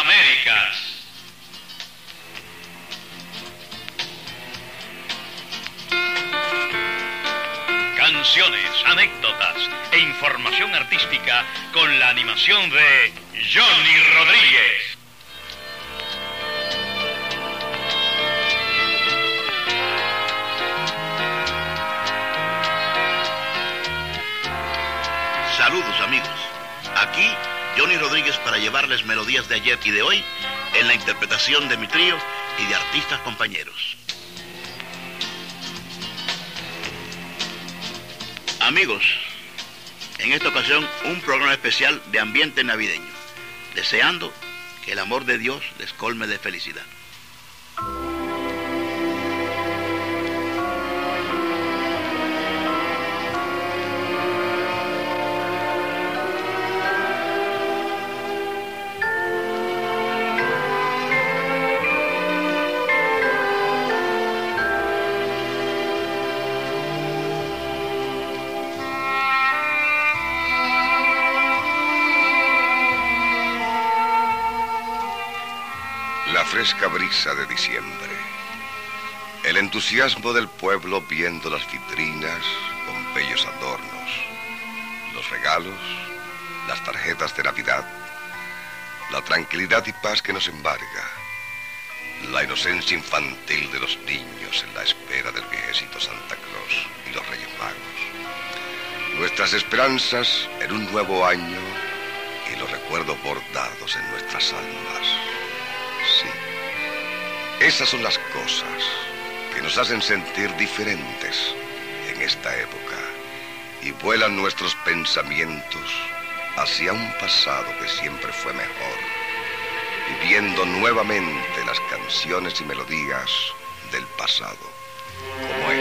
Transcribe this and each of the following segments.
Américas. Canciones, anécdotas e información artística con la animación de Johnny Rodríguez. Saludos amigos. Aquí Johnny Rodríguez para llevarles melodías de ayer y de hoy en la interpretación de mi trío y de artistas compañeros. Amigos, en esta ocasión un programa especial de ambiente navideño, deseando que el amor de Dios les colme de felicidad. Fresca brisa de diciembre. El entusiasmo del pueblo viendo las vitrinas con bellos adornos. Los regalos, las tarjetas de Navidad. La tranquilidad y paz que nos embarga. La inocencia infantil de los niños en la espera del viejecito Santa Claus y los Reyes Magos. Nuestras esperanzas en un nuevo año y los recuerdos bordados en nuestras almas. Sí. Esas son las cosas que nos hacen sentir diferentes en esta época y vuelan nuestros pensamientos hacia un pasado que siempre fue mejor, viviendo nuevamente las canciones y melodías del pasado, como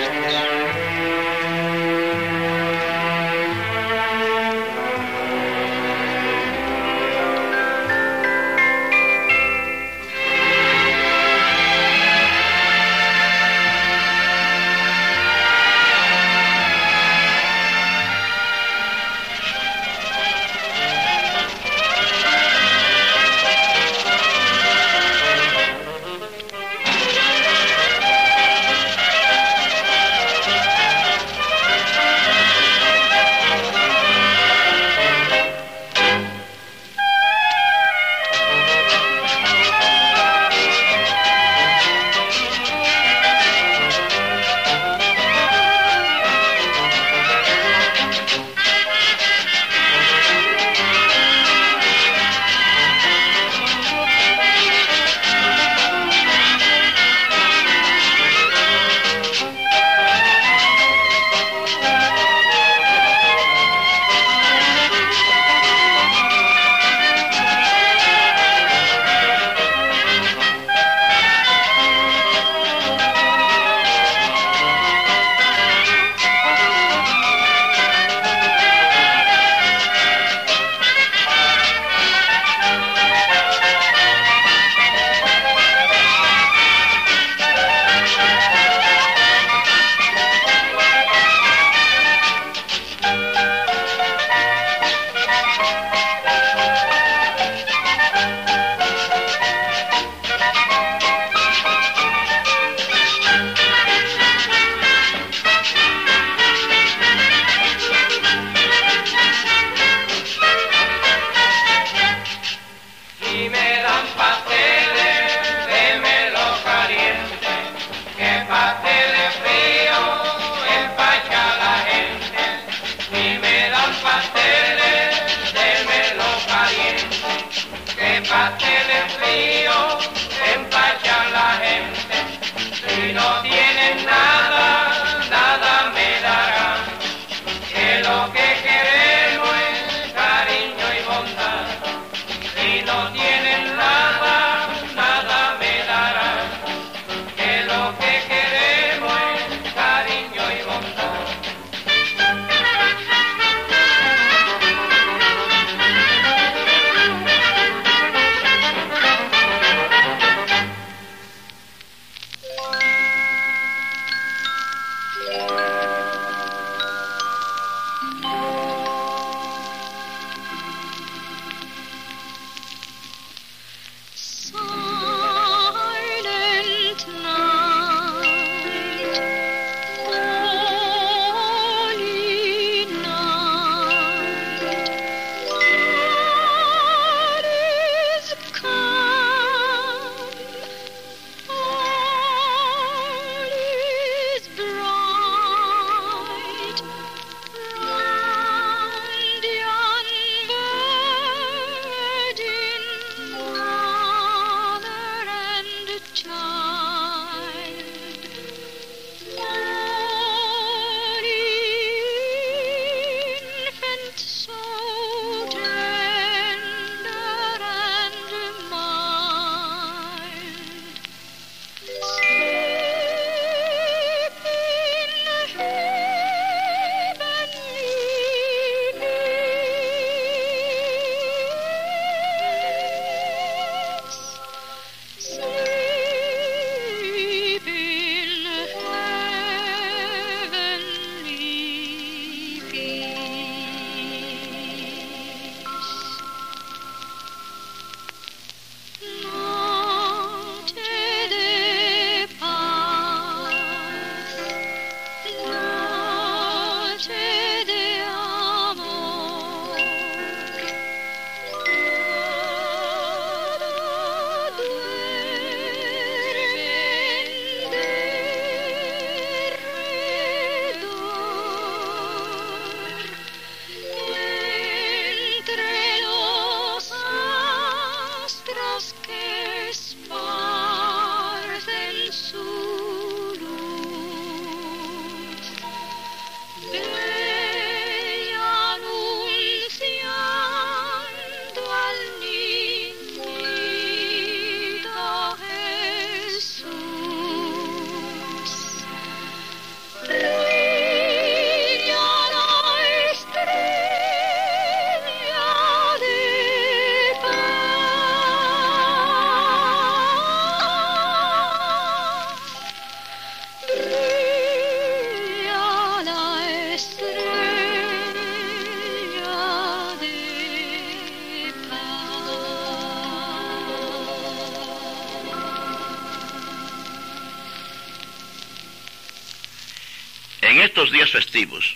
festivos,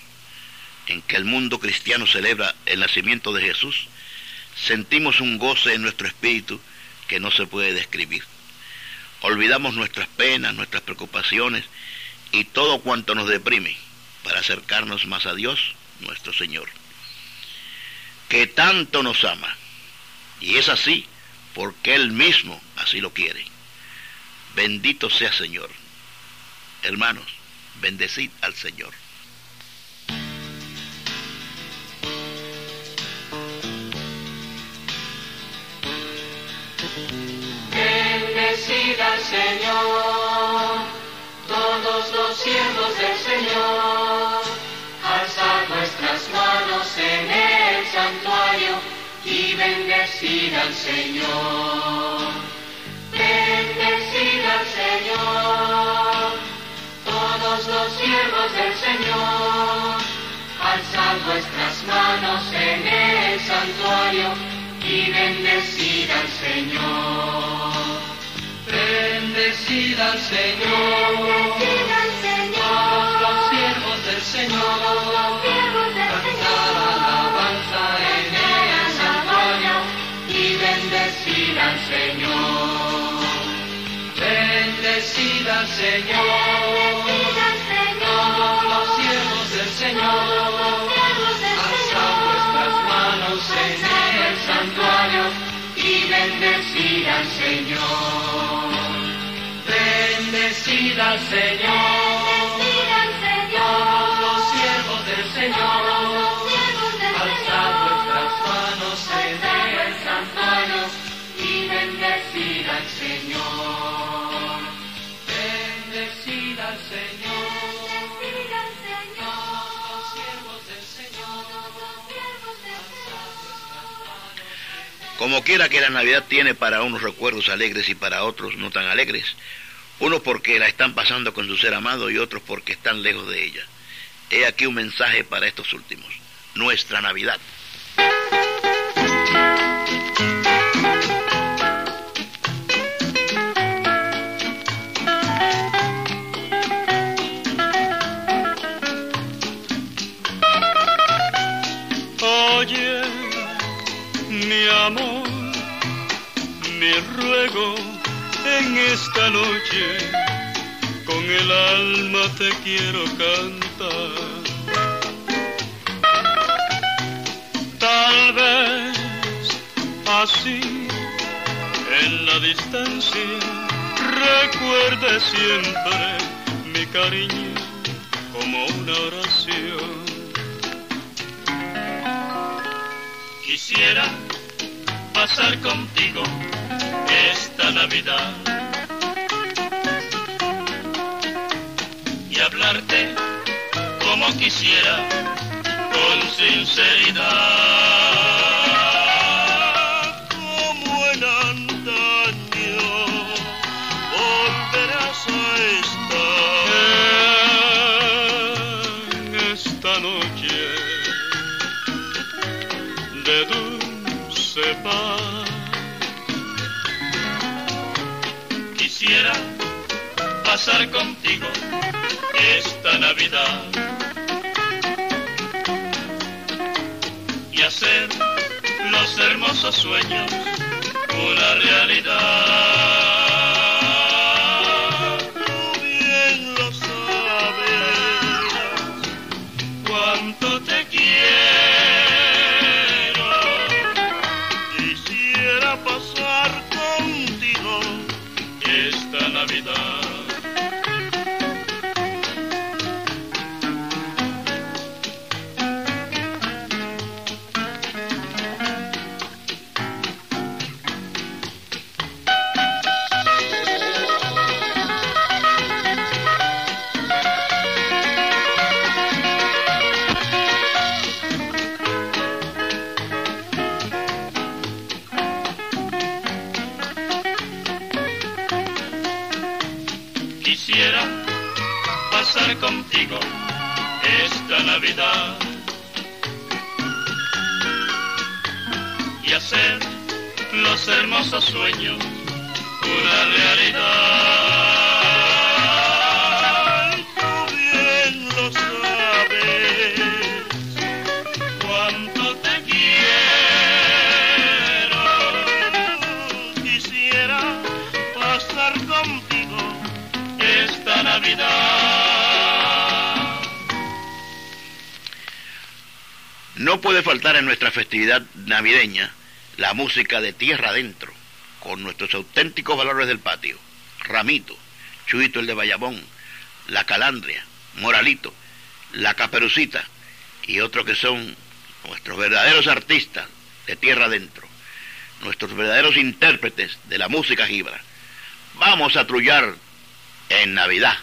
en que el mundo cristiano celebra el nacimiento de Jesús, sentimos un goce en nuestro espíritu que no se puede describir. Olvidamos nuestras penas, nuestras preocupaciones y todo cuanto nos deprime para acercarnos más a Dios, nuestro Señor, que tanto nos ama. Y es así porque Él mismo así lo quiere. Bendito sea Señor. Hermanos, bendecid al Señor. Señor, todos los siervos del Señor, alzad vuestras manos en el santuario y bendecida al Señor. Bendecida al Señor, todos los siervos del Señor, alzad vuestras manos en el santuario y bendecida al Señor. Bendecida al Señor. Todos los siervos del Señor. Cantar alabanza en el santuario y bendecida al Señor. Bendecida al Señor. Todos los siervos del Señor. Alzad vuestras manos en el santuario y bendecida al Señor. Bendecida al Señor. Todos los siervos del Señor. Alzad vuestras manos en el santuario y bendecida al Señor. Bendecida al Señor. Todos los siervos del Señor. Como quiera que la Navidad tiene para unos recuerdos alegres y para otros no tan alegres, unos porque la están pasando con su ser amado y otros porque están lejos de ella. He aquí un mensaje para estos últimos. Nuestra Navidad. Oye, mi amor, mi ruego en esta noche, con el alma te quiero cantar. Tal vez así, en la distancia, recuerde siempre mi cariño como una oración. Quisiera pasar contigo esta Navidad y hablarte como quisiera con sinceridad. Quisiera pasar contigo esta Navidad y hacer los hermosos sueños una realidad. hermosos sueños, una realidad. Tú bien lo sabes, cuánto te quiero. Quisiera pasar contigo esta Navidad. No puede faltar en nuestra festividad navideña la música de tierra adentro, con nuestros auténticos valores del patio, Ramito, Chuito el de Bayamón, La Calandria, Moralito, La Caperucita y otros que son nuestros verdaderos artistas de tierra adentro, nuestros verdaderos intérpretes de la música gibra. Vamos a trullar en Navidad.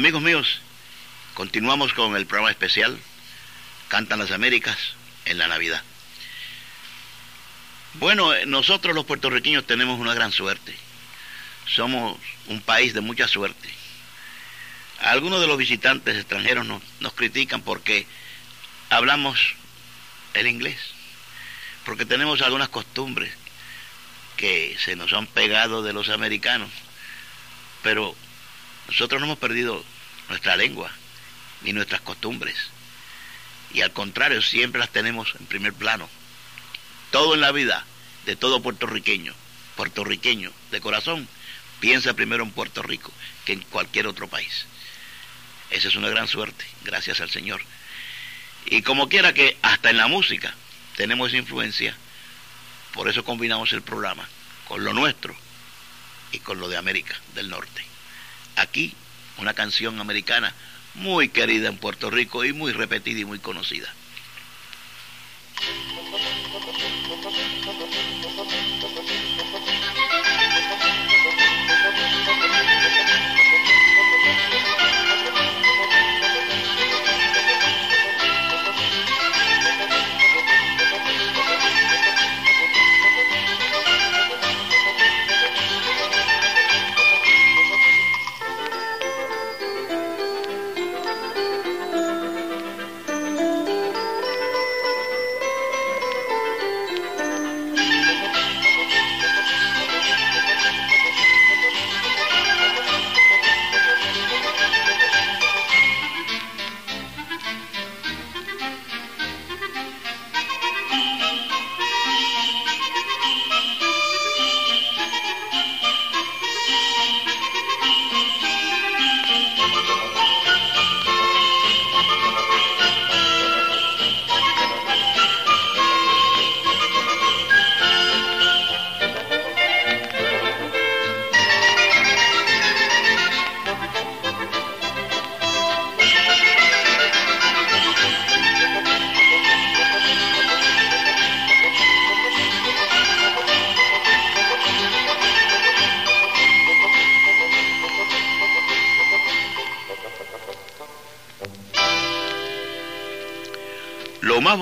Amigos míos, continuamos con el programa especial Cantan las Américas en la Navidad. Bueno, eh, nosotros los puertorriqueños tenemos una gran suerte. Somos un país de mucha suerte. Algunos de los visitantes extranjeros nos, nos critican porque hablamos el inglés, porque tenemos algunas costumbres que se nos han pegado de los americanos, pero nosotros no hemos perdido nuestra lengua ni nuestras costumbres, y al contrario, siempre las tenemos en primer plano. Todo en la vida de todo puertorriqueño, puertorriqueño de corazón, piensa primero en Puerto Rico que en cualquier otro país. Esa es una gran suerte, gracias al Señor. Y como quiera que hasta en la música tenemos esa influencia, por eso combinamos el programa con lo nuestro y con lo de América del Norte. Aquí una canción americana muy querida en Puerto Rico y muy repetida y muy conocida.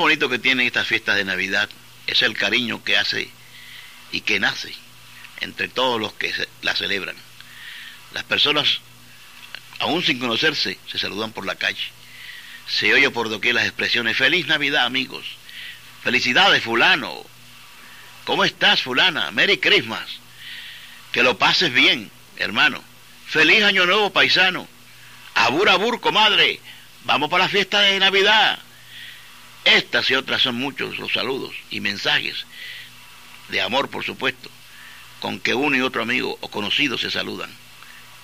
Bonito que tienen estas fiestas de Navidad es el cariño que hace y que nace entre todos los que la celebran. Las personas, aún sin conocerse, se saludan por la calle. Se oye por doquier las expresiones, feliz Navidad amigos, felicidades fulano, ¿cómo estás fulana? Merry Christmas, que lo pases bien, hermano, feliz año nuevo paisano, abur abur comadre, vamos para la fiesta de Navidad. Estas y otras son muchos los saludos y mensajes de amor, por supuesto, con que uno y otro amigo o conocido se saludan,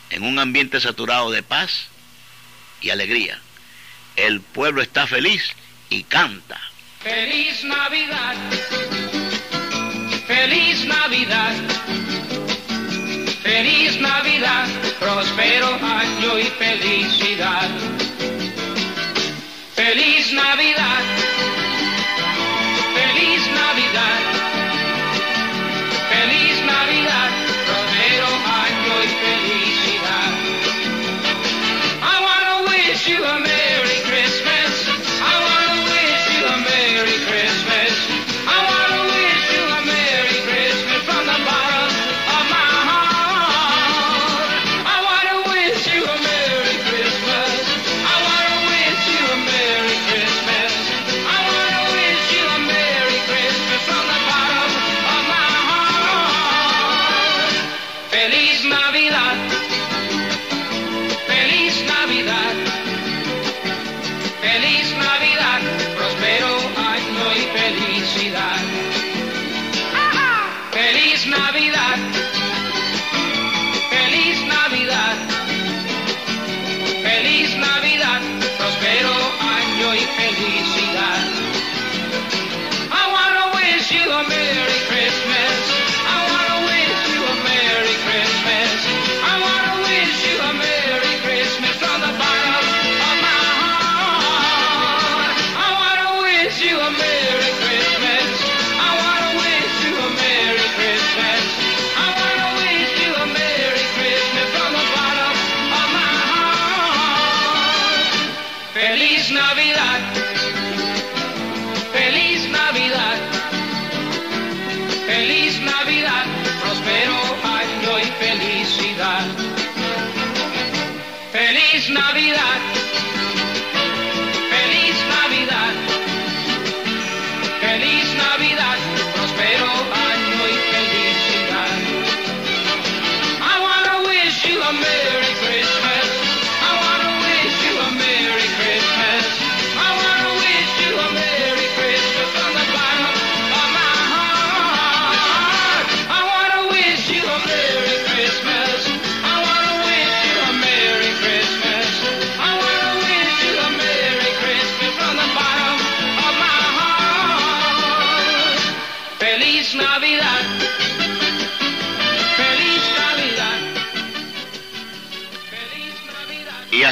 en un ambiente saturado de paz y alegría. El pueblo está feliz y canta. Feliz Navidad, feliz Navidad, feliz Navidad, próspero año y felicidad. Feliz Navidad, Feliz Navidad. ¡Feliz Navidad!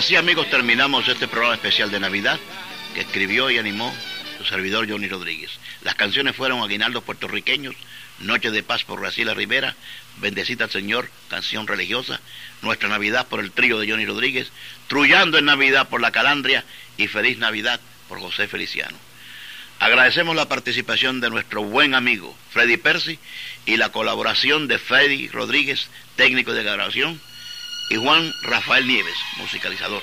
Así amigos terminamos este programa especial de Navidad que escribió y animó su servidor Johnny Rodríguez. Las canciones fueron Aguinaldos puertorriqueños, Noche de Paz por Graciela Rivera, Bendecita al Señor, canción religiosa, Nuestra Navidad por el trío de Johnny Rodríguez, Trullando en Navidad por La Calandria y Feliz Navidad por José Feliciano. Agradecemos la participación de nuestro buen amigo Freddy Percy y la colaboración de Freddy Rodríguez, técnico de grabación, y Juan Rafael Nieves, musicalizador.